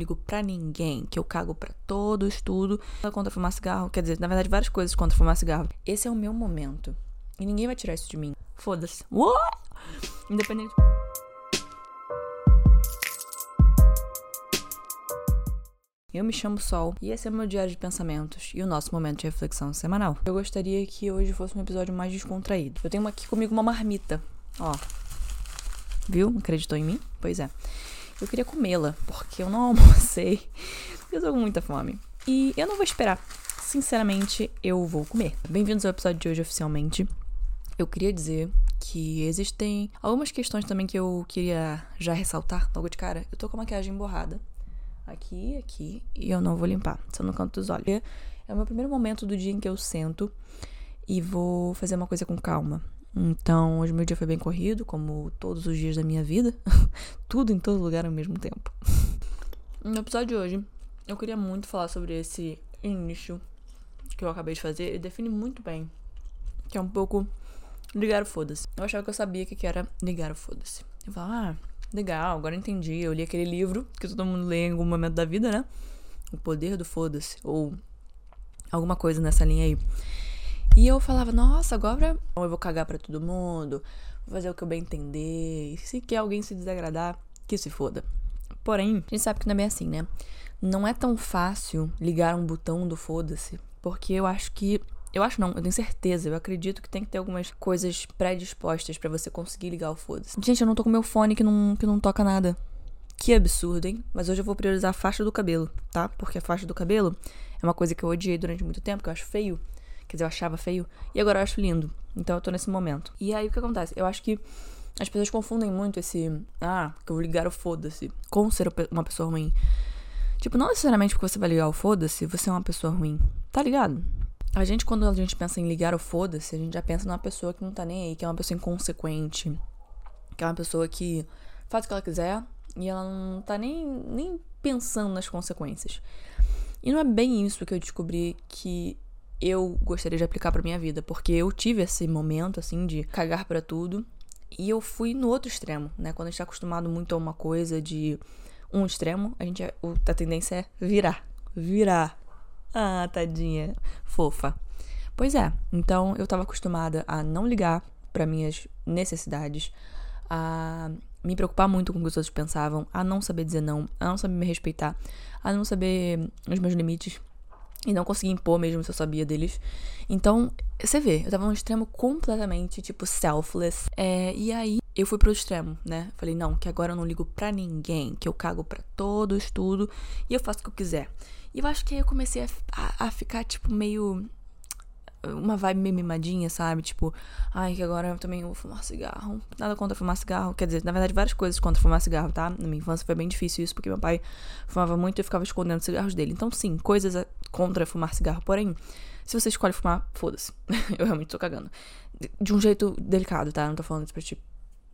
ligo pra ninguém, que eu cago pra todos, tudo. Contra fumar cigarro, quer dizer, na verdade, várias coisas contra fumar cigarro. Esse é o meu momento. E ninguém vai tirar isso de mim. Foda-se. Independente. Eu me chamo Sol e esse é o meu diário de pensamentos e o nosso momento de reflexão semanal. Eu gostaria que hoje fosse um episódio mais descontraído. Eu tenho aqui comigo uma marmita, ó. Viu? Acreditou em mim? Pois é. Eu queria comê-la, porque eu não almocei. Eu tô com muita fome. E eu não vou esperar. Sinceramente, eu vou comer. Bem-vindos ao episódio de hoje oficialmente. Eu queria dizer que existem algumas questões também que eu queria já ressaltar logo de cara. Eu tô com a maquiagem borrada aqui, aqui, e eu não vou limpar, só no canto dos olhos. É o meu primeiro momento do dia em que eu sento e vou fazer uma coisa com calma. Então, hoje meu dia foi bem corrido, como todos os dias da minha vida. Tudo em todo lugar ao mesmo tempo. No episódio de hoje, eu queria muito falar sobre esse início que eu acabei de fazer. Ele define muito bem, que é um pouco ligar o foda-se. Eu achava que eu sabia o que era ligar o foda-se. Eu falava, ah, legal, agora entendi. Eu li aquele livro que todo mundo lê em algum momento da vida, né? O Poder do Foda-se. Ou alguma coisa nessa linha aí. E eu falava, nossa, agora eu vou cagar para todo mundo, vou fazer o que eu bem entender. E se quer alguém se desagradar, que se foda. Porém, a gente sabe que não é bem assim, né? Não é tão fácil ligar um botão do foda-se, porque eu acho que eu acho não, eu tenho certeza, eu acredito que tem que ter algumas coisas predispostas para você conseguir ligar o foda-se. Gente, eu não tô com meu fone que não, que não toca nada. Que absurdo, hein? Mas hoje eu vou priorizar a faixa do cabelo, tá? Porque a faixa do cabelo é uma coisa que eu odiei durante muito tempo, que eu acho feio. Quer dizer, eu achava feio. E agora eu acho lindo. Então eu tô nesse momento. E aí o que acontece? Eu acho que as pessoas confundem muito esse. Ah, que eu vou ligar o foda-se. Com ser uma pessoa ruim. Tipo, não necessariamente porque você vai ligar o foda-se, você é uma pessoa ruim. Tá ligado? A gente, quando a gente pensa em ligar o foda-se, a gente já pensa numa pessoa que não tá nem aí, que é uma pessoa inconsequente, que é uma pessoa que faz o que ela quiser e ela não tá nem, nem pensando nas consequências. E não é bem isso que eu descobri que eu gostaria de aplicar para minha vida, porque eu tive esse momento assim de cagar para tudo e eu fui no outro extremo, né? Quando a gente tá acostumado muito a uma coisa de um extremo, a gente a tendência é virar, virar ah, tadinha. Fofa. Pois é, então eu tava acostumada a não ligar para minhas necessidades, a me preocupar muito com o que os outros pensavam, a não saber dizer não, a não saber me respeitar, a não saber os meus limites e não conseguir impor mesmo se eu sabia deles. Então, você vê, eu tava num extremo completamente, tipo, selfless. É, e aí eu fui pro extremo, né? Falei, não, que agora eu não ligo pra ninguém, que eu cago pra todos, tudo, e eu faço o que eu quiser. E eu acho que aí eu comecei a, a, a ficar, tipo, meio. Uma vibe meio mimadinha, sabe? Tipo, ai, que agora eu também vou fumar cigarro. Nada contra fumar cigarro. Quer dizer, na verdade, várias coisas contra fumar cigarro, tá? Na minha infância foi bem difícil isso, porque meu pai fumava muito e eu ficava escondendo os cigarros dele. Então, sim, coisas contra fumar cigarro. Porém, se você escolhe fumar, foda-se. eu realmente tô cagando. De um jeito delicado, tá? Não tô falando isso pra, tipo,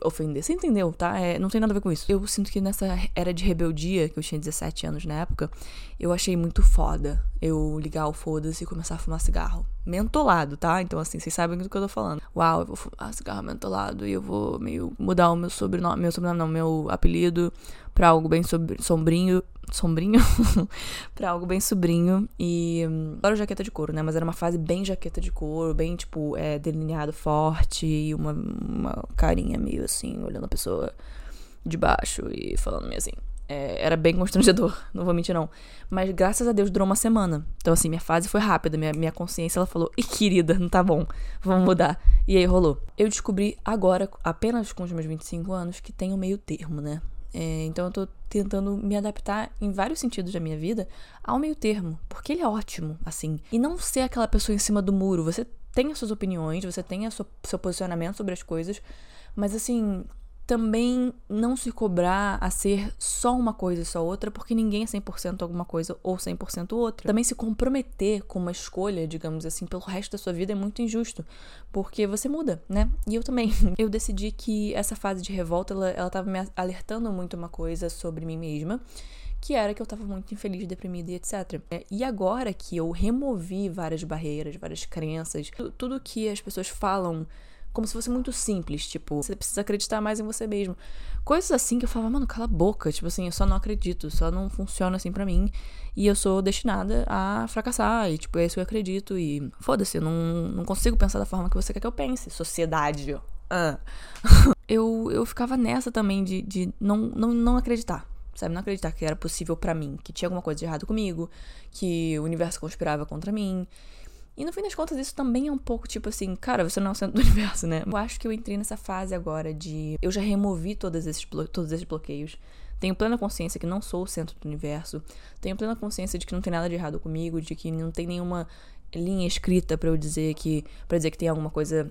ofender. Você entendeu, tá? É, não tem nada a ver com isso. Eu sinto que nessa era de rebeldia, que eu tinha 17 anos na época, eu achei muito foda eu ligar o foda-se e começar a fumar cigarro. Mentolado, tá? Então, assim, vocês sabem do que eu tô falando. Uau, eu vou fumar cigarro mentolado e eu vou meio mudar o meu sobrenome, meu sobrenome não, meu apelido pra algo bem sombrinho sombrinho pra algo bem sobrinho. E hum, jaqueta de couro, né? Mas era uma fase bem jaqueta de couro, bem, tipo, é, delineado forte e uma, uma carinha meio assim, olhando a pessoa de baixo e falando meio assim. É, era bem constrangedor, não vou mentir não. Mas graças a Deus durou uma semana. Então, assim, minha fase foi rápida. Minha, minha consciência, ela falou, e querida, não tá bom, vamos mudar. E aí rolou. Eu descobri agora, apenas com os meus 25 anos, que tem o meio termo, né? É, então eu tô tentando me adaptar em vários sentidos da minha vida ao meio termo, porque ele é ótimo, assim. E não ser aquela pessoa em cima do muro. Você tem as suas opiniões, você tem o seu posicionamento sobre as coisas, mas assim, também não se cobrar a ser só uma coisa e só outra, porque ninguém é 100% alguma coisa ou 100% outra. Também se comprometer com uma escolha, digamos assim, pelo resto da sua vida é muito injusto, porque você muda, né? E eu também. Eu decidi que essa fase de revolta, ela, ela tava me alertando muito uma coisa sobre mim mesma, que era que eu tava muito infeliz, deprimida e etc. É, e agora que eu removi várias barreiras, várias crenças, tudo que as pessoas falam como se fosse muito simples, tipo, você precisa acreditar mais em você mesmo. Coisas assim que eu falava, mano, cala a boca, tipo assim, eu só não acredito, só não funciona assim para mim. E eu sou destinada a fracassar, e tipo, é isso que eu acredito. E foda-se, eu não, não consigo pensar da forma que você quer que eu pense. Sociedade. Ah. eu, eu ficava nessa também de, de não, não, não acreditar sabe? Não acreditar que era possível para mim, que tinha alguma coisa de errado comigo, que o universo conspirava contra mim. E no fim das contas, isso também é um pouco tipo assim, cara, você não é o centro do universo, né? Eu acho que eu entrei nessa fase agora de. Eu já removi todos esses, todos esses bloqueios. Tenho plena consciência que não sou o centro do universo. Tenho plena consciência de que não tem nada de errado comigo, de que não tem nenhuma linha escrita para eu dizer que. para dizer que tem alguma coisa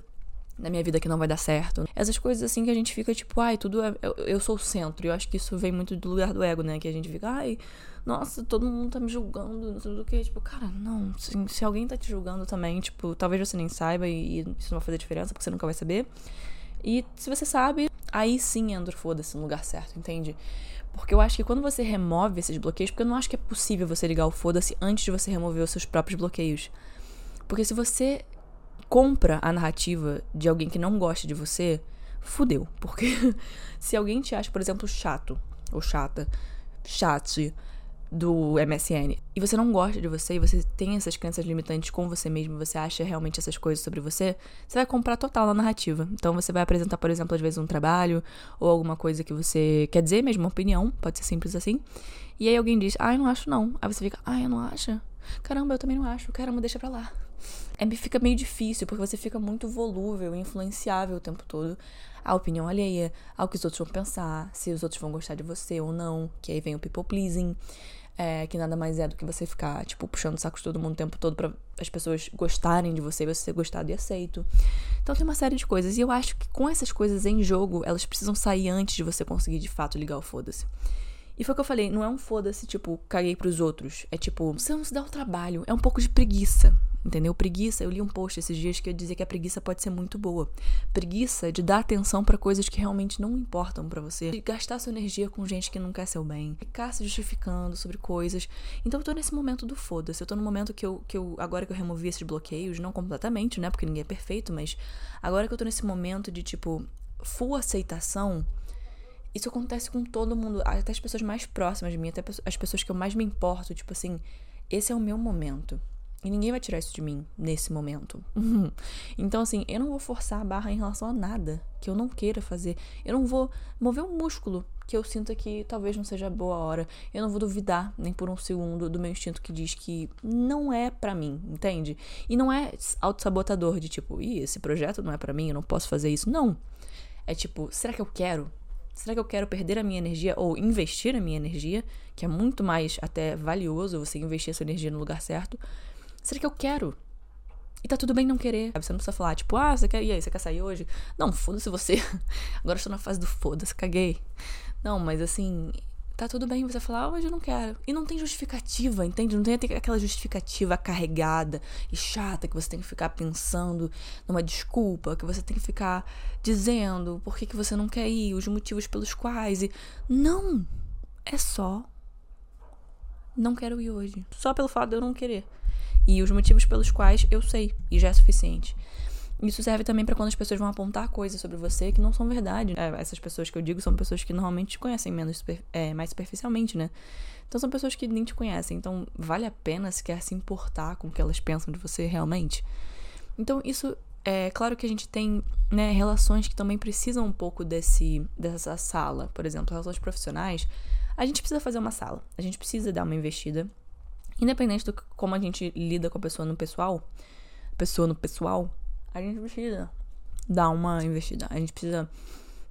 na minha vida que não vai dar certo. Essas coisas assim que a gente fica tipo, ai, tudo é. Eu, eu sou o centro. E eu acho que isso vem muito do lugar do ego, né? Que a gente fica, ai, nossa, todo mundo tá me julgando, não sei do que. Tipo, cara, não. Se, se, alguém tá te julgando também, tipo, talvez você nem saiba e, e isso não vai fazer diferença, porque você nunca vai saber. E se você sabe, aí sim entra foda-se no lugar certo, entende? Porque eu acho que quando você remove esses bloqueios, porque eu não acho que é possível você ligar o foda-se antes de você remover os seus próprios bloqueios. Porque se você compra a narrativa de alguém que não gosta de você, fudeu. Porque se alguém te acha, por exemplo, chato ou chata, chat do MSN, e você não gosta de você, e você tem essas crenças limitantes com você mesmo, você acha realmente essas coisas sobre você, você vai comprar total na narrativa. Então você vai apresentar, por exemplo, às vezes um trabalho ou alguma coisa que você quer dizer mesmo, uma opinião, pode ser simples assim. E aí alguém diz, ah, eu não acho não. Aí você fica, ah, eu não acho? Caramba, eu também não acho. Caramba, deixa pra lá é, fica meio difícil, porque você fica muito volúvel e influenciável o tempo todo à opinião alheia, ao que os outros vão pensar, se os outros vão gostar de você ou não, que aí vem o people pleasing, é, que nada mais é do que você ficar, tipo, puxando o saco de todo mundo o tempo todo para as pessoas gostarem de você, você ser gostado e aceito. Então tem uma série de coisas, e eu acho que com essas coisas em jogo, elas precisam sair antes de você conseguir de fato ligar o foda-se. E foi o que eu falei, não é um foda-se, tipo, caguei pros outros. É tipo, você não se dá o trabalho. É um pouco de preguiça. Entendeu? Preguiça, eu li um post esses dias que eu dizia que a preguiça pode ser muito boa. Preguiça de dar atenção para coisas que realmente não importam para você, de gastar sua energia com gente que não quer seu bem, ficar se justificando sobre coisas. Então eu tô nesse momento do foda-se. Eu tô no momento que eu, que eu, agora que eu removi esses bloqueios, não completamente, né? Porque ninguém é perfeito, mas agora que eu tô nesse momento de tipo, full aceitação isso acontece com todo mundo, até as pessoas mais próximas de mim, até as pessoas que eu mais me importo. Tipo assim, esse é o meu momento. E ninguém vai tirar isso de mim nesse momento. então, assim, eu não vou forçar a barra em relação a nada que eu não queira fazer. Eu não vou mover um músculo que eu sinta que talvez não seja boa hora. Eu não vou duvidar nem por um segundo do meu instinto que diz que não é para mim, entende? E não é auto-sabotador de tipo, ih, esse projeto não é para mim, eu não posso fazer isso. Não. É tipo, será que eu quero? Será que eu quero perder a minha energia ou investir a minha energia, que é muito mais até valioso você investir a sua energia no lugar certo? Será que eu quero? E tá tudo bem não querer. Você não precisa falar, tipo, ah, você quer. E aí, você quer sair hoje? Não, foda-se você. Agora eu estou na fase do foda-se, caguei. Não, mas assim, tá tudo bem você falar, hoje eu não quero. E não tem justificativa, entende? Não tem aquela justificativa carregada e chata que você tem que ficar pensando numa desculpa, que você tem que ficar dizendo por que, que você não quer ir, os motivos pelos quais. E... Não! É só. Não quero ir hoje. Só pelo fato de eu não querer. E os motivos pelos quais eu sei, e já é suficiente. Isso serve também para quando as pessoas vão apontar coisas sobre você que não são verdade. É, essas pessoas que eu digo são pessoas que normalmente te conhecem menos é, mais superficialmente, né? Então são pessoas que nem te conhecem. Então vale a pena se quer se importar com o que elas pensam de você realmente. Então isso é claro que a gente tem né, relações que também precisam um pouco desse dessa sala, por exemplo, relações profissionais. A gente precisa fazer uma sala. A gente precisa dar uma investida, independente do como a gente lida com a pessoa no pessoal, pessoa no pessoal a gente precisa dar uma investida. A gente precisa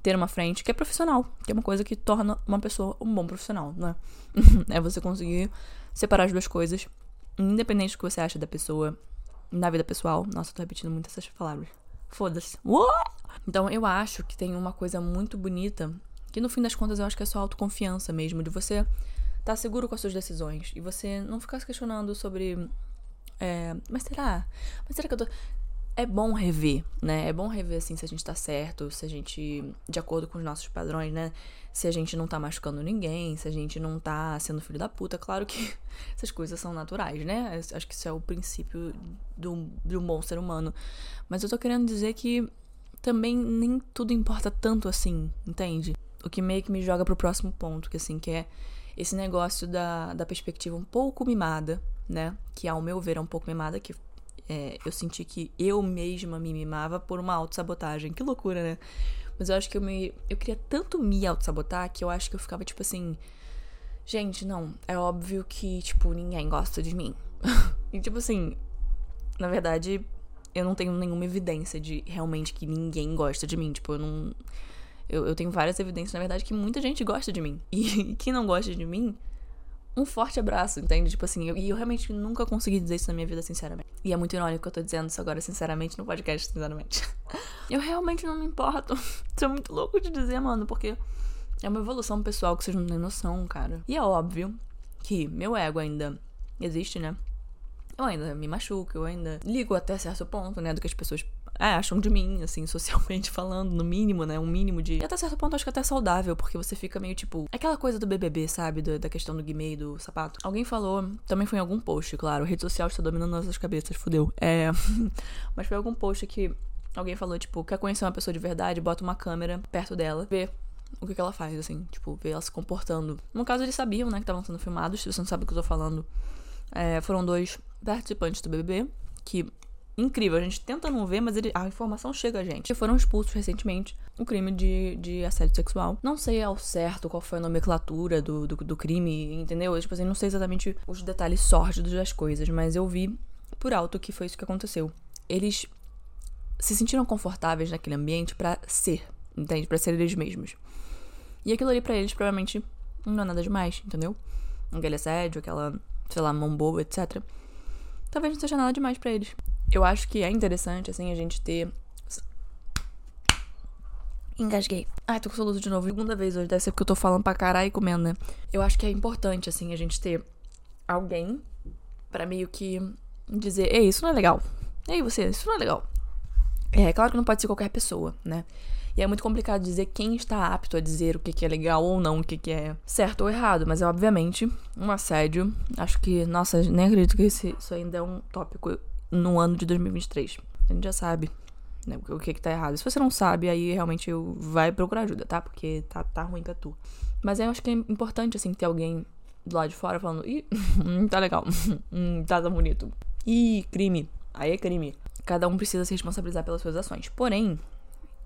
ter uma frente que é profissional, que é uma coisa que torna uma pessoa um bom profissional, né? é você conseguir separar as duas coisas, independente do que você acha da pessoa na vida pessoal. Nossa, eu tô repetindo muito essas palavras. Foda-se. Então eu acho que tem uma coisa muito bonita, que no fim das contas eu acho que é só autoconfiança mesmo, de você estar tá seguro com as suas decisões e você não ficar se questionando sobre. É, mas será? Mas será que eu tô é bom rever, né? É bom rever assim se a gente tá certo, se a gente, de acordo com os nossos padrões, né? Se a gente não tá machucando ninguém, se a gente não tá sendo filho da puta. Claro que essas coisas são naturais, né? Acho que isso é o princípio do, do bom ser humano. Mas eu tô querendo dizer que também nem tudo importa tanto assim, entende? O que meio que me joga pro próximo ponto, que assim, que é esse negócio da, da perspectiva um pouco mimada, né? Que ao meu ver é um pouco mimada, que é, eu senti que eu mesma me mimava por uma autossabotagem. Que loucura, né? Mas eu acho que eu me. Eu queria tanto me autossabotar que eu acho que eu ficava tipo assim. Gente, não, é óbvio que, tipo, ninguém gosta de mim. e tipo assim, na verdade, eu não tenho nenhuma evidência de realmente que ninguém gosta de mim. Tipo, eu não. Eu, eu tenho várias evidências, na verdade, que muita gente gosta de mim. E quem não gosta de mim, um forte abraço, entende? Tipo assim, eu, e eu realmente nunca consegui dizer isso na minha vida, sinceramente. E é muito irônico que eu tô dizendo isso agora, sinceramente, no podcast, sinceramente. eu realmente não me importo. Isso é muito louco de dizer, mano, porque é uma evolução pessoal que vocês não têm noção, cara. E é óbvio que meu ego ainda existe, né? Eu ainda me machuco, eu ainda ligo até certo ponto, né? Do que as pessoas é, acham de mim, assim, socialmente falando, no mínimo, né? Um mínimo de. E até certo ponto acho que até saudável, porque você fica meio tipo. Aquela coisa do BBB, sabe? Do, da questão do Guimê e do sapato. Alguém falou, também foi em algum post, claro. Rede social está dominando nossas cabeças, fudeu. É. Mas foi algum post que alguém falou, tipo, quer conhecer uma pessoa de verdade, bota uma câmera perto dela, vê o que, que ela faz, assim, tipo, vê ela se comportando. No caso, eles sabiam, né, que estavam sendo filmados, se você não sabe o que eu tô falando. É, foram dois participantes do BBB que incrível. A gente tenta não ver, mas ele, a informação chega a gente. E foram expulsos recentemente o crime de, de assédio sexual. Não sei ao certo qual foi a nomenclatura do, do, do crime, entendeu? Eu, tipo assim, não sei exatamente os detalhes sórdidos das coisas, mas eu vi por alto que foi isso que aconteceu. Eles se sentiram confortáveis naquele ambiente para ser, entende? Para ser eles mesmos. E aquilo ali para eles provavelmente não é nada demais, entendeu? Aquele assédio, aquela, sei lá, mão boba, etc. Talvez não seja nada demais para eles eu acho que é interessante, assim, a gente ter. Engasguei. Ai, tô com soluço de novo. Segunda vez hoje, deve ser porque eu tô falando pra caralho e comendo, né? Eu acho que é importante, assim, a gente ter alguém para meio que dizer: Ei, isso não é legal. Ei, você, isso não é legal. É, claro que não pode ser qualquer pessoa, né? E é muito complicado dizer quem está apto a dizer o que, que é legal ou não, o que, que é certo ou errado. Mas é obviamente um assédio. Acho que, nossa, nem acredito que isso ainda é um tópico no ano de 2023. A gente já sabe né, o que que tá errado. Se você não sabe, aí realmente vai procurar ajuda, tá? Porque tá, tá ruim pra tu. Mas eu acho que é importante, assim, ter alguém do lado de fora falando, ih, tá legal, hum, tá tão bonito. Ih, crime. Aí é crime. Cada um precisa se responsabilizar pelas suas ações. Porém,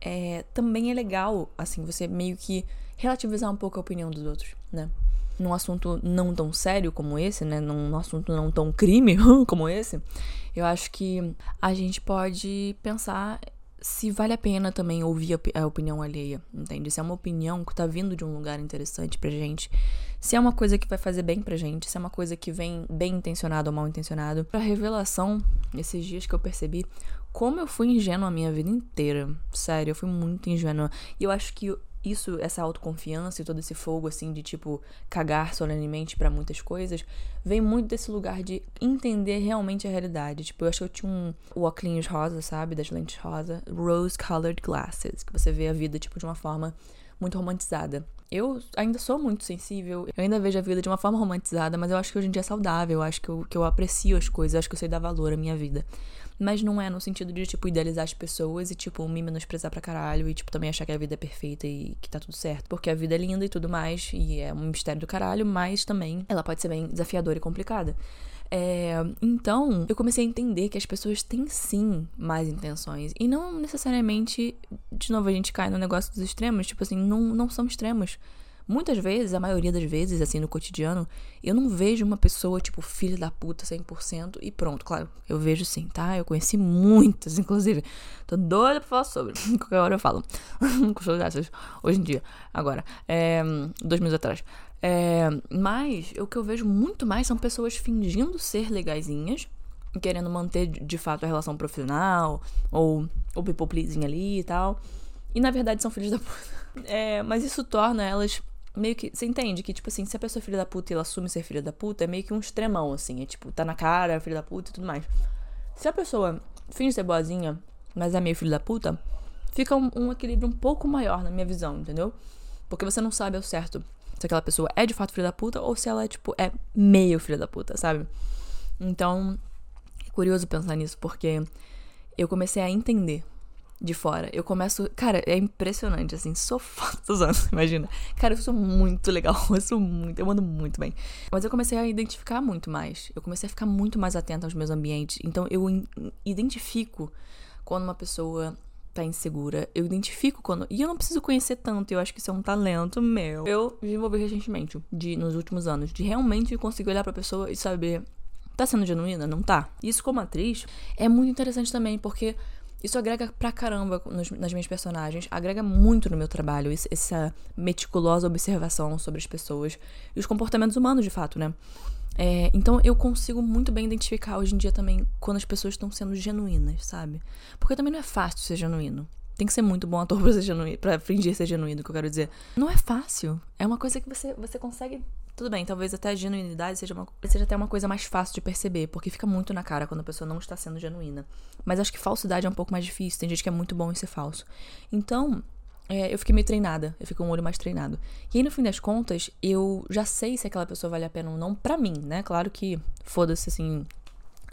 é, também é legal, assim, você meio que relativizar um pouco a opinião dos outros, né? Num assunto não tão sério como esse, né? Num assunto não tão crime como esse, eu acho que a gente pode pensar se vale a pena também ouvir a opinião alheia, entende? Se é uma opinião que tá vindo de um lugar interessante pra gente, se é uma coisa que vai fazer bem pra gente, se é uma coisa que vem bem intencionado ou mal intencionado. Pra revelação, esses dias que eu percebi como eu fui ingênua a minha vida inteira. Sério, eu fui muito ingênua. E eu acho que isso, essa autoconfiança e todo esse fogo, assim, de tipo, cagar solenemente para muitas coisas, vem muito desse lugar de entender realmente a realidade. Tipo, eu acho que eu tinha um óculos rosa, sabe? Das lentes rosa, rose-colored glasses, que você vê a vida, tipo, de uma forma muito romantizada. Eu ainda sou muito sensível, eu ainda vejo a vida de uma forma romantizada, mas eu acho que hoje em dia é saudável, eu acho que eu, que eu aprecio as coisas, eu acho que eu sei dar valor à minha vida. Mas não é no sentido de, tipo, idealizar as pessoas e, tipo, me menosprezar pra caralho e, tipo, também achar que a vida é perfeita e que tá tudo certo. Porque a vida é linda e tudo mais, e é um mistério do caralho, mas também ela pode ser bem desafiadora e complicada. É, então, eu comecei a entender que as pessoas têm sim mais intenções. E não necessariamente, de novo, a gente cai no negócio dos extremos, tipo assim, não, não são extremos. Muitas vezes, a maioria das vezes, assim, no cotidiano, eu não vejo uma pessoa, tipo, filha da puta 100% e pronto. Claro, eu vejo sim, tá? Eu conheci muitas, inclusive. Tô doida pra falar sobre. Qualquer hora eu falo. Com dessas, hoje em dia. Agora, é, dois meses atrás. É, mas o que eu vejo muito mais são pessoas fingindo ser legaisinhas, querendo manter de fato a relação profissional, ou o people pleasing ali e tal. E na verdade são filhos da puta. É, mas isso torna elas meio que. Você entende que, tipo assim, se a pessoa é filha da puta e ela assume ser filha da puta, é meio que um extremão, assim. É tipo, tá na cara, filha da puta e tudo mais. Se a pessoa finge ser boazinha, mas é meio filho da puta, fica um, um, equilíbrio um pouco maior na minha visão, entendeu? Porque você não sabe ao certo se aquela pessoa é de fato filha da puta ou se ela é, tipo, é meio filha da puta, sabe? Então, é curioso pensar nisso, porque eu comecei a entender de fora. Eu começo. Cara, é impressionante, assim. Sou foda dos anos, imagina. Cara, eu sou muito legal. Eu sou muito. Eu mando muito bem. Mas eu comecei a identificar muito mais. Eu comecei a ficar muito mais atenta aos meus ambientes. Então eu identifico quando uma pessoa tá insegura. Eu identifico quando. E eu não preciso conhecer tanto, eu acho que isso é um talento meu. Eu desenvolvi recentemente, de, nos últimos anos, de realmente conseguir olhar pra pessoa e saber. Tá sendo genuína? Não tá? Isso, como atriz, é muito interessante também, porque isso agrega pra caramba nos, nas minhas personagens, agrega muito no meu trabalho, essa meticulosa observação sobre as pessoas e os comportamentos humanos, de fato, né? É, então eu consigo muito bem identificar hoje em dia também quando as pessoas estão sendo genuínas, sabe? Porque também não é fácil ser genuíno. Tem que ser muito bom ator pra, ser genuíno, pra fingir ser genuíno, que eu quero dizer. Não é fácil. É uma coisa que você, você consegue. Tudo bem, talvez até a genuinidade seja, uma, seja até uma coisa mais fácil de perceber, porque fica muito na cara quando a pessoa não está sendo genuína. Mas acho que falsidade é um pouco mais difícil. Tem gente que é muito bom em ser falso. Então, é, eu fiquei meio treinada, eu fiquei com um olho mais treinado. E aí, no fim das contas, eu já sei se aquela pessoa vale a pena ou não pra mim, né? Claro que, foda-se, assim,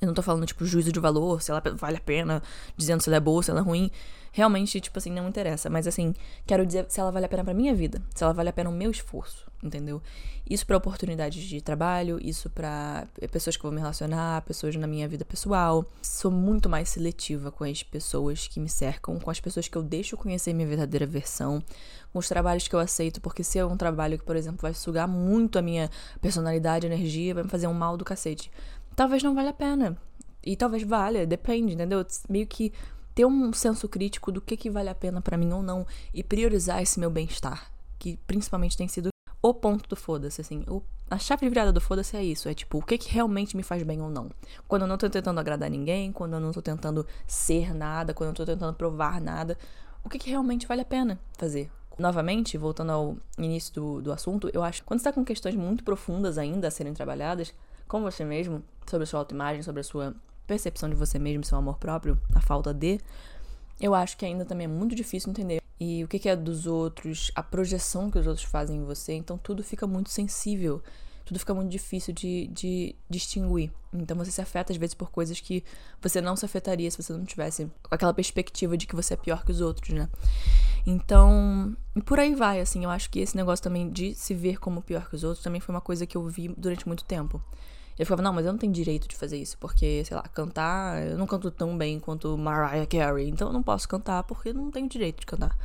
eu não tô falando, tipo, juízo de valor, se ela vale a pena, dizendo se ela é boa, se ela é ruim. Realmente, tipo assim, não interessa. Mas assim, quero dizer se ela vale a pena pra minha vida, se ela vale a pena o meu esforço, entendeu? Isso para oportunidades de trabalho, isso para pessoas que vou me relacionar, pessoas na minha vida pessoal. Sou muito mais seletiva com as pessoas que me cercam, com as pessoas que eu deixo conhecer minha verdadeira versão, com os trabalhos que eu aceito, porque se é um trabalho que, por exemplo, vai sugar muito a minha personalidade, energia, vai me fazer um mal do cacete talvez não valha a pena. E talvez valha, depende, entendeu? Meio que ter um senso crítico do que, que vale a pena para mim ou não e priorizar esse meu bem-estar, que principalmente tem sido o ponto do foda-se, assim. O, a chave de virada do foda-se é isso, é tipo, o que, que realmente me faz bem ou não. Quando eu não tô tentando agradar ninguém, quando eu não tô tentando ser nada, quando eu tô tentando provar nada, o que, que realmente vale a pena fazer. Novamente, voltando ao início do, do assunto, eu acho que quando você tá com questões muito profundas ainda a serem trabalhadas, com você mesmo, sobre a sua autoimagem, sobre a sua percepção de você mesmo, seu amor próprio, a falta de, eu acho que ainda também é muito difícil entender. E o que é dos outros, a projeção que os outros fazem em você, então tudo fica muito sensível, tudo fica muito difícil de, de distinguir. Então você se afeta às vezes por coisas que você não se afetaria se você não tivesse aquela perspectiva de que você é pior que os outros, né? Então, por aí vai, assim, eu acho que esse negócio também de se ver como pior que os outros também foi uma coisa que eu vi durante muito tempo. Eu ficava, não, mas eu não tenho direito de fazer isso, porque, sei lá, cantar, eu não canto tão bem quanto Mariah Carey, então eu não posso cantar porque não tenho direito de cantar.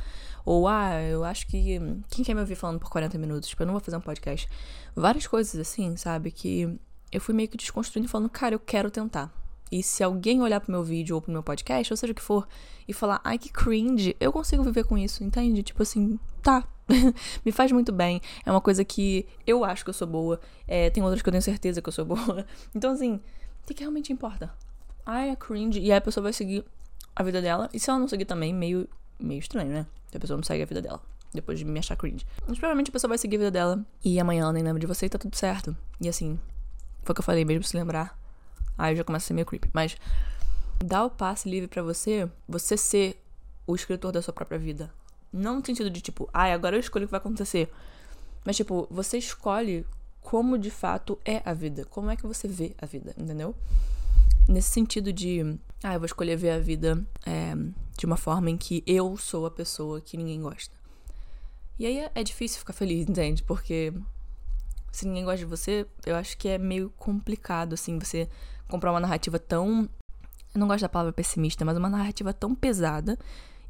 Ou, ah, eu acho que. Quem quer me ouvir falando por 40 minutos? Tipo, eu não vou fazer um podcast. Várias coisas assim, sabe? Que eu fui meio que desconstruindo e falando, cara, eu quero tentar. E se alguém olhar pro meu vídeo ou pro meu podcast, ou seja o que for, e falar, ai que cringe, eu consigo viver com isso, entende? Tipo assim, tá. Me faz muito bem. É uma coisa que eu acho que eu sou boa. É, tem outras que eu tenho certeza que eu sou boa. Então, assim, o que, realmente importa? Ai, é cringe. E aí a pessoa vai seguir a vida dela. E se ela não seguir também, meio, meio estranho, né? Se a pessoa não segue a vida dela. Depois de me achar cringe. Mas provavelmente a pessoa vai seguir a vida dela. E amanhã ela nem lembra de você e tá tudo certo. E assim, foi o que eu falei, mesmo se lembrar Aí já começa a ser meio creepy. Mas dá o passe livre para você, você ser o escritor da sua própria vida. Não no sentido de tipo, ai, ah, agora eu escolho o que vai acontecer. Mas tipo, você escolhe como de fato é a vida. Como é que você vê a vida, entendeu? Nesse sentido de, ah, eu vou escolher ver a vida é, de uma forma em que eu sou a pessoa que ninguém gosta. E aí é, é difícil ficar feliz, entende? Porque se ninguém gosta de você, eu acho que é meio complicado, assim, você comprar uma narrativa tão. Eu não gosto da palavra pessimista, mas uma narrativa tão pesada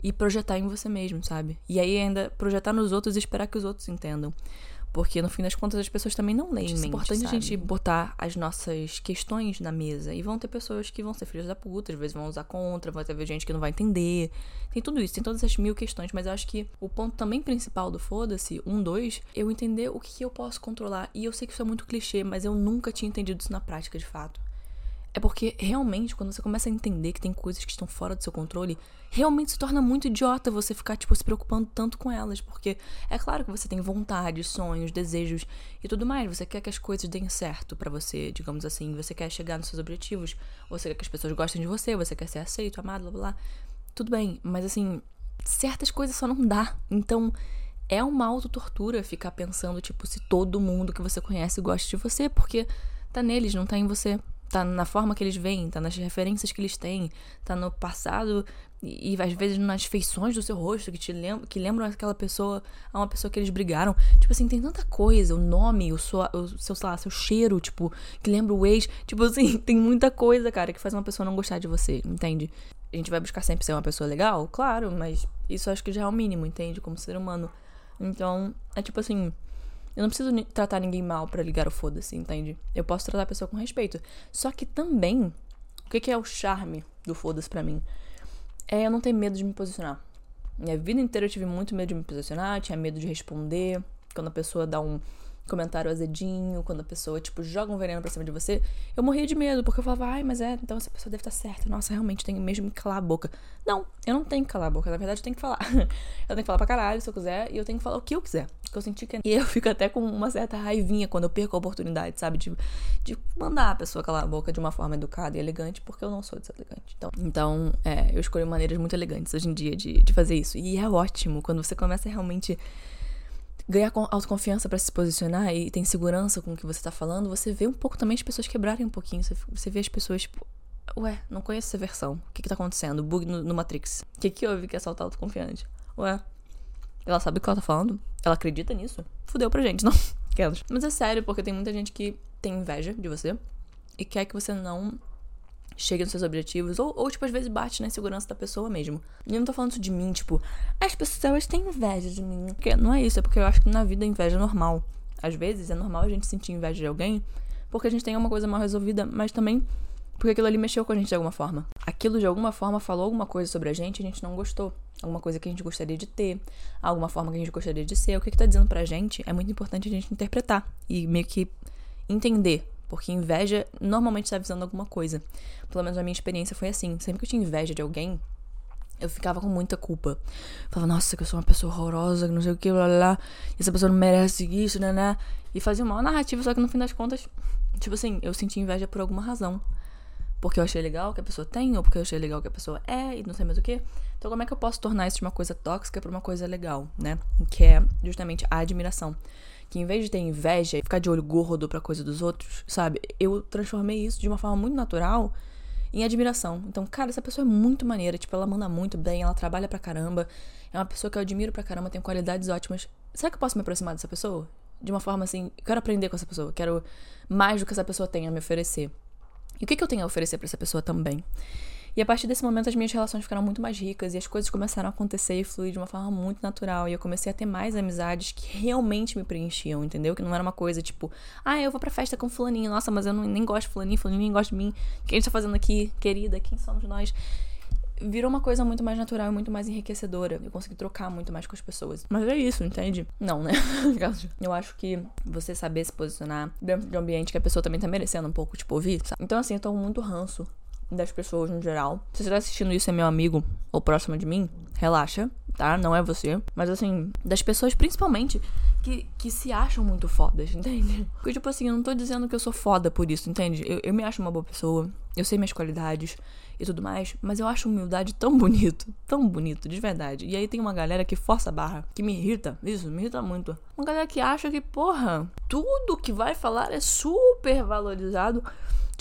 e projetar em você mesmo, sabe? E aí ainda projetar nos outros e esperar que os outros entendam. Porque no fim das contas as pessoas também não leem É importante sabe? a gente botar as nossas questões na mesa. E vão ter pessoas que vão ser filhas da puta, às vezes vão usar contra, vai ter gente que não vai entender. Tem tudo isso, tem todas essas mil questões. Mas eu acho que o ponto também principal do foda-se, um, dois, eu entender o que eu posso controlar. E eu sei que isso é muito clichê, mas eu nunca tinha entendido isso na prática de fato. É porque realmente, quando você começa a entender que tem coisas que estão fora do seu controle, realmente se torna muito idiota você ficar, tipo, se preocupando tanto com elas. Porque é claro que você tem vontade, sonhos, desejos e tudo mais. Você quer que as coisas deem certo para você, digamos assim. Você quer chegar nos seus objetivos. Você quer que as pessoas gostem de você. Você quer ser aceito, amado, blá blá blá. Tudo bem, mas assim, certas coisas só não dá. Então. É uma autotortura ficar pensando, tipo, se todo mundo que você conhece gosta de você, porque tá neles, não tá em você tá na forma que eles veem, tá nas referências que eles têm, tá no passado e, e às vezes nas feições do seu rosto que te lembram, que lembram aquela pessoa, a uma pessoa que eles brigaram. Tipo assim, tem tanta coisa, o nome, o, sua, o seu, sei lá, seu cheiro, tipo, que lembra o ex. Tipo assim, tem muita coisa, cara, que faz uma pessoa não gostar de você, entende? A gente vai buscar sempre ser uma pessoa legal? Claro, mas isso acho que já é o mínimo, entende? Como ser humano. Então, é tipo assim. Eu não preciso tratar ninguém mal para ligar o foda-se, entende? Eu posso tratar a pessoa com respeito. Só que também, o que, que é o charme do foda-se pra mim? É eu não ter medo de me posicionar. Minha vida inteira eu tive muito medo de me posicionar, tinha medo de responder. Quando a pessoa dá um comentário azedinho, quando a pessoa, tipo, joga um veneno pra cima de você, eu morria de medo, porque eu falava, ai, mas é, então essa pessoa deve estar certa. Nossa, realmente tem mesmo que calar a boca. Não, eu não tenho que calar a boca, na verdade eu tenho que falar. eu tenho que falar pra caralho se eu quiser, e eu tenho que falar o que eu quiser. Porque eu senti que. E eu fico até com uma certa raivinha quando eu perco a oportunidade, sabe? De, de mandar a pessoa calar a boca de uma forma educada e elegante, porque eu não sou deselegante. Então, então é, eu escolho maneiras muito elegantes hoje em dia de, de fazer isso. E é ótimo quando você começa realmente ganhar autoconfiança para se posicionar e tem segurança com o que você tá falando, você vê um pouco também as pessoas quebrarem um pouquinho. Você, vê as pessoas, tipo, ué, não conheço essa versão. O que que tá acontecendo? Bug no, no Matrix. O que que houve que é saltar autoconfiante? Ué, ela sabe o que ela tá falando? Ela acredita nisso? Fudeu pra gente, não? Mas é sério, porque tem muita gente que tem inveja de você e quer que você não chegue nos seus objetivos, ou, ou, tipo, às vezes bate na insegurança da pessoa mesmo. E eu não tô falando isso de mim, tipo, as pessoas têm inveja de mim. Porque não é isso, é porque eu acho que na vida a inveja é normal. Às vezes é normal a gente sentir inveja de alguém porque a gente tem uma coisa mal resolvida, mas também porque aquilo ali mexeu com a gente de alguma forma. Aquilo de alguma forma falou alguma coisa sobre a gente e a gente não gostou. Alguma coisa que a gente gostaria de ter, alguma forma que a gente gostaria de ser. O que, que tá dizendo pra gente é muito importante a gente interpretar e meio que entender porque inveja normalmente está avisando alguma coisa. Pelo menos a minha experiência foi assim. Sempre que eu tinha inveja de alguém, eu ficava com muita culpa. Falava, nossa, que eu sou uma pessoa horrorosa, que não sei o que, blá blá essa pessoa não merece isso, né, né? E fazia uma narrativa, só que no fim das contas, tipo assim, eu senti inveja por alguma razão. Porque eu achei legal que a pessoa tem, ou porque eu achei legal que a pessoa é, e não sei mais o que. Então, como é que eu posso tornar isso de uma coisa tóxica pra uma coisa legal, né? Que é justamente a admiração que em vez de ter inveja e ficar de olho gordo pra coisa dos outros, sabe? Eu transformei isso de uma forma muito natural em admiração. Então, cara, essa pessoa é muito maneira, tipo, ela manda muito bem, ela trabalha pra caramba, é uma pessoa que eu admiro pra caramba, tem qualidades ótimas. Será que eu posso me aproximar dessa pessoa? De uma forma assim, quero aprender com essa pessoa, quero mais do que essa pessoa tem a me oferecer. E o que, que eu tenho a oferecer para essa pessoa também? E a partir desse momento as minhas relações ficaram muito mais ricas e as coisas começaram a acontecer e fluir de uma forma muito natural. E eu comecei a ter mais amizades que realmente me preenchiam, entendeu? Que não era uma coisa tipo, ah, eu vou pra festa com fulaninho, nossa, mas eu não, nem gosto de fulaninho, fulaninho nem gosta de mim. O que a gente tá fazendo aqui, querida? Quem somos nós? virou uma coisa muito mais natural e muito mais enriquecedora. Eu consegui trocar muito mais com as pessoas. Mas é isso, entende? Não, né? eu acho que você saber se posicionar dentro de um ambiente que a pessoa também tá merecendo um pouco, tipo, ouvir, sabe? Então, assim, eu tô muito ranço das pessoas no geral. Se você tá assistindo isso é meu amigo ou próximo de mim, relaxa, tá? Não é você. Mas assim, das pessoas principalmente que, que se acham muito fodas, entende? Porque, tipo assim, eu não tô dizendo que eu sou foda por isso, entende? Eu, eu me acho uma boa pessoa, eu sei minhas qualidades e tudo mais, mas eu acho humildade tão bonito, tão bonito, de verdade. E aí tem uma galera que força a barra, que me irrita, isso, me irrita muito. Uma galera que acha que, porra, tudo que vai falar é super valorizado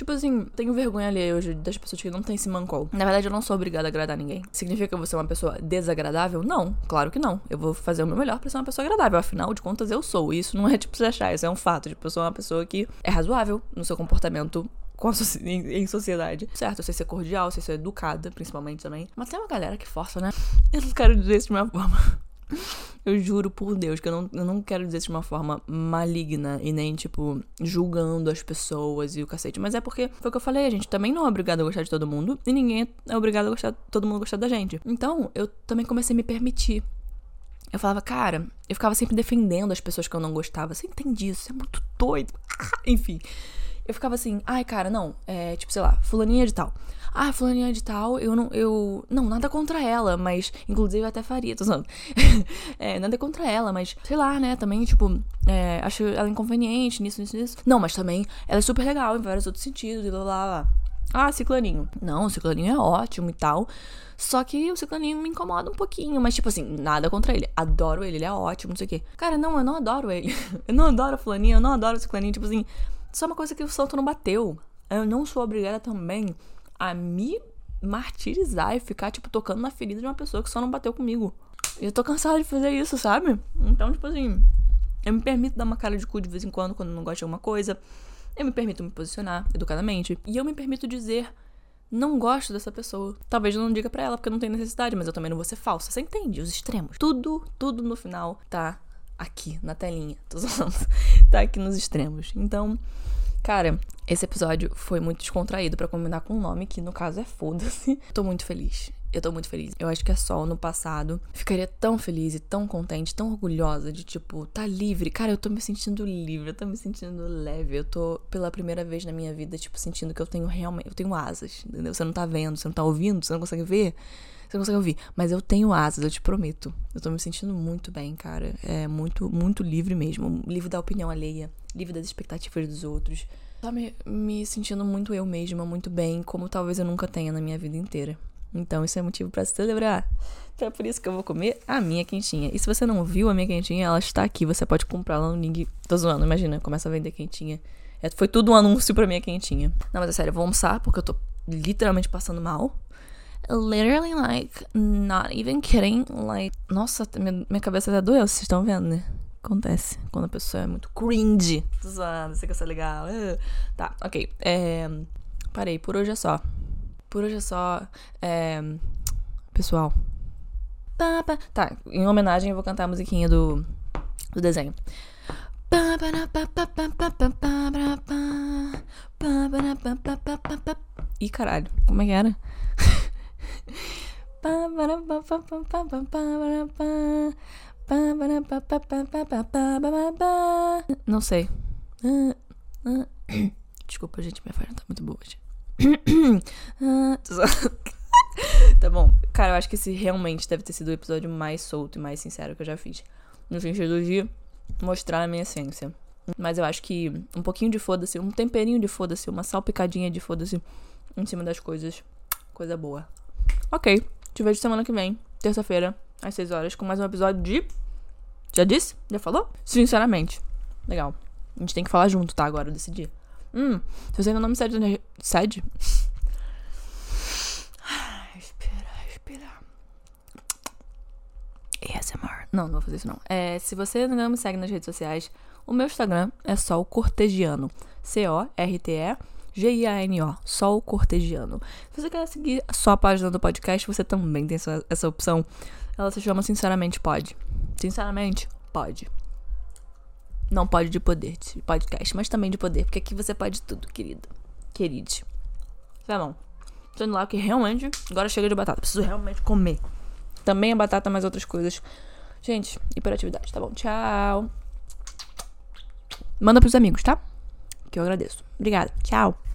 Tipo assim, tenho vergonha ali hoje das pessoas que não têm esse mancol. Na verdade, eu não sou obrigada a agradar ninguém. Significa que vou ser uma pessoa desagradável? Não, claro que não. Eu vou fazer o meu melhor pra ser uma pessoa agradável. Afinal de contas, eu sou. E isso não é tipo se achar, isso é um fato. Tipo, eu sou uma pessoa que é razoável no seu comportamento em, sociedade. Certo, eu sei ser cordial, sei ser educada, principalmente também. Mas tem uma galera que força, né? Eu não quero dizer isso de uma forma eu juro por Deus que eu não, eu não quero dizer isso de uma forma maligna e nem, tipo, julgando as pessoas e o cacete. Mas é porque foi o que eu falei, a gente também não é obrigado a gostar de todo mundo e ninguém é obrigado a gostar, todo mundo gostar da gente. Então, eu também comecei a me permitir. Eu falava, cara, eu ficava sempre defendendo as pessoas que eu não gostava. Você entende isso? Você é muito doido. Enfim. Eu ficava assim, ai, cara, não, é tipo, sei lá, fulaninha de tal. Ah, fulaninha de tal, eu não. Eu. Não, nada contra ela, mas. Inclusive até faria, tô falando. é, nada contra ela, mas, sei lá, né? Também, tipo, é, acho ela inconveniente nisso, nisso, nisso. Não, mas também ela é super legal em vários outros sentidos e blá blá blá. Ah, ciclaninho. Não, o ciclaninho é ótimo e tal. Só que o ciclaninho me incomoda um pouquinho. Mas, tipo assim, nada contra ele. Adoro ele, ele é ótimo, não sei o quê. Cara, não, eu não adoro ele. eu não adoro o fulaninho, eu não adoro o ciclaninho. Tipo assim, só uma coisa que o santo não bateu. eu não sou obrigada também a me martirizar e ficar, tipo, tocando na ferida de uma pessoa que só não bateu comigo. Eu tô cansada de fazer isso, sabe? Então, tipo assim, eu me permito dar uma cara de cu de vez em quando quando não gosto de alguma coisa. Eu me permito me posicionar educadamente. E eu me permito dizer não gosto dessa pessoa. Talvez eu não diga pra ela porque não tem necessidade, mas eu também não vou ser falsa. Você entende? Os extremos. Tudo, tudo no final tá aqui na telinha. Tô zoando. tá aqui nos extremos. Então, cara, esse episódio foi muito descontraído para combinar com o um nome, que no caso é Foda-se. Tô muito feliz. Eu tô muito feliz. Eu acho que a Sol no passado ficaria tão feliz e tão contente, tão orgulhosa de, tipo, tá livre. Cara, eu tô me sentindo livre, eu tô me sentindo leve. Eu tô, pela primeira vez na minha vida, tipo, sentindo que eu tenho realmente. Eu tenho asas, entendeu? Você não tá vendo, você não tá ouvindo, você não consegue ver. Você consegue ouvir. Mas eu tenho asas, eu te prometo. Eu tô me sentindo muito bem, cara. É muito, muito livre mesmo. Livre da opinião alheia, livre das expectativas dos outros. Tá me, me sentindo muito eu mesma, muito bem, como talvez eu nunca tenha na minha vida inteira. Então isso é motivo para celebrar. Então é por isso que eu vou comer a minha quentinha. E se você não viu a minha quentinha, ela está aqui. Você pode comprar lá no link. Tô zoando, imagina, começa a vender quentinha. É, foi tudo um anúncio pra minha quentinha. Não, mas é sério, eu vou almoçar porque eu tô literalmente passando mal. Literally, like, not even kidding. Like, nossa, minha, minha cabeça até doeu, vocês estão vendo, né? Acontece quando a pessoa é muito cringe. Tô zoando, sei que isso é legal. Uh, tá, ok. É, parei, por hoje é só. Por hoje é só. É... Pessoal. Tá, em homenagem eu vou cantar a musiquinha do, do desenho. Ih, caralho, como é que era? Não sei. Desculpa, gente, minha voz não tá muito boa hoje. tá bom. Cara, eu acho que esse realmente deve ter sido o episódio mais solto e mais sincero que eu já fiz. No sentido de mostrar a minha essência. Mas eu acho que um pouquinho de foda-se, um temperinho de foda-se, uma salpicadinha de foda-se em cima das coisas. Coisa boa. Ok. Te vejo semana que vem, terça-feira, às 6 horas, com mais um episódio de. Já disse? Já falou? Sinceramente. Legal. A gente tem que falar junto, tá? Agora eu decidi. Hum, se você ainda não me segue na rede. Segue? Respira, respira. ASMR. Não, não vou fazer isso não. É, se você ainda não me segue nas redes sociais, o meu Instagram é só o Cortegiano. C-O-R-T-E. G-I-A-N-O, o Cortegiano. Se você quer seguir só a página do podcast, você também tem essa, essa opção. Ela se chama Sinceramente Pode. Sinceramente, pode. Não pode de poder, de podcast, mas também de poder, porque aqui você pode tudo, querido. Queride. Tá bom. Tô indo lá que realmente agora chega de batata. Preciso realmente comer. Também a batata, mais outras coisas. Gente, hiperatividade, tá bom? Tchau. Manda pros amigos, tá? Que eu agradeço. Obrigada. Tchau.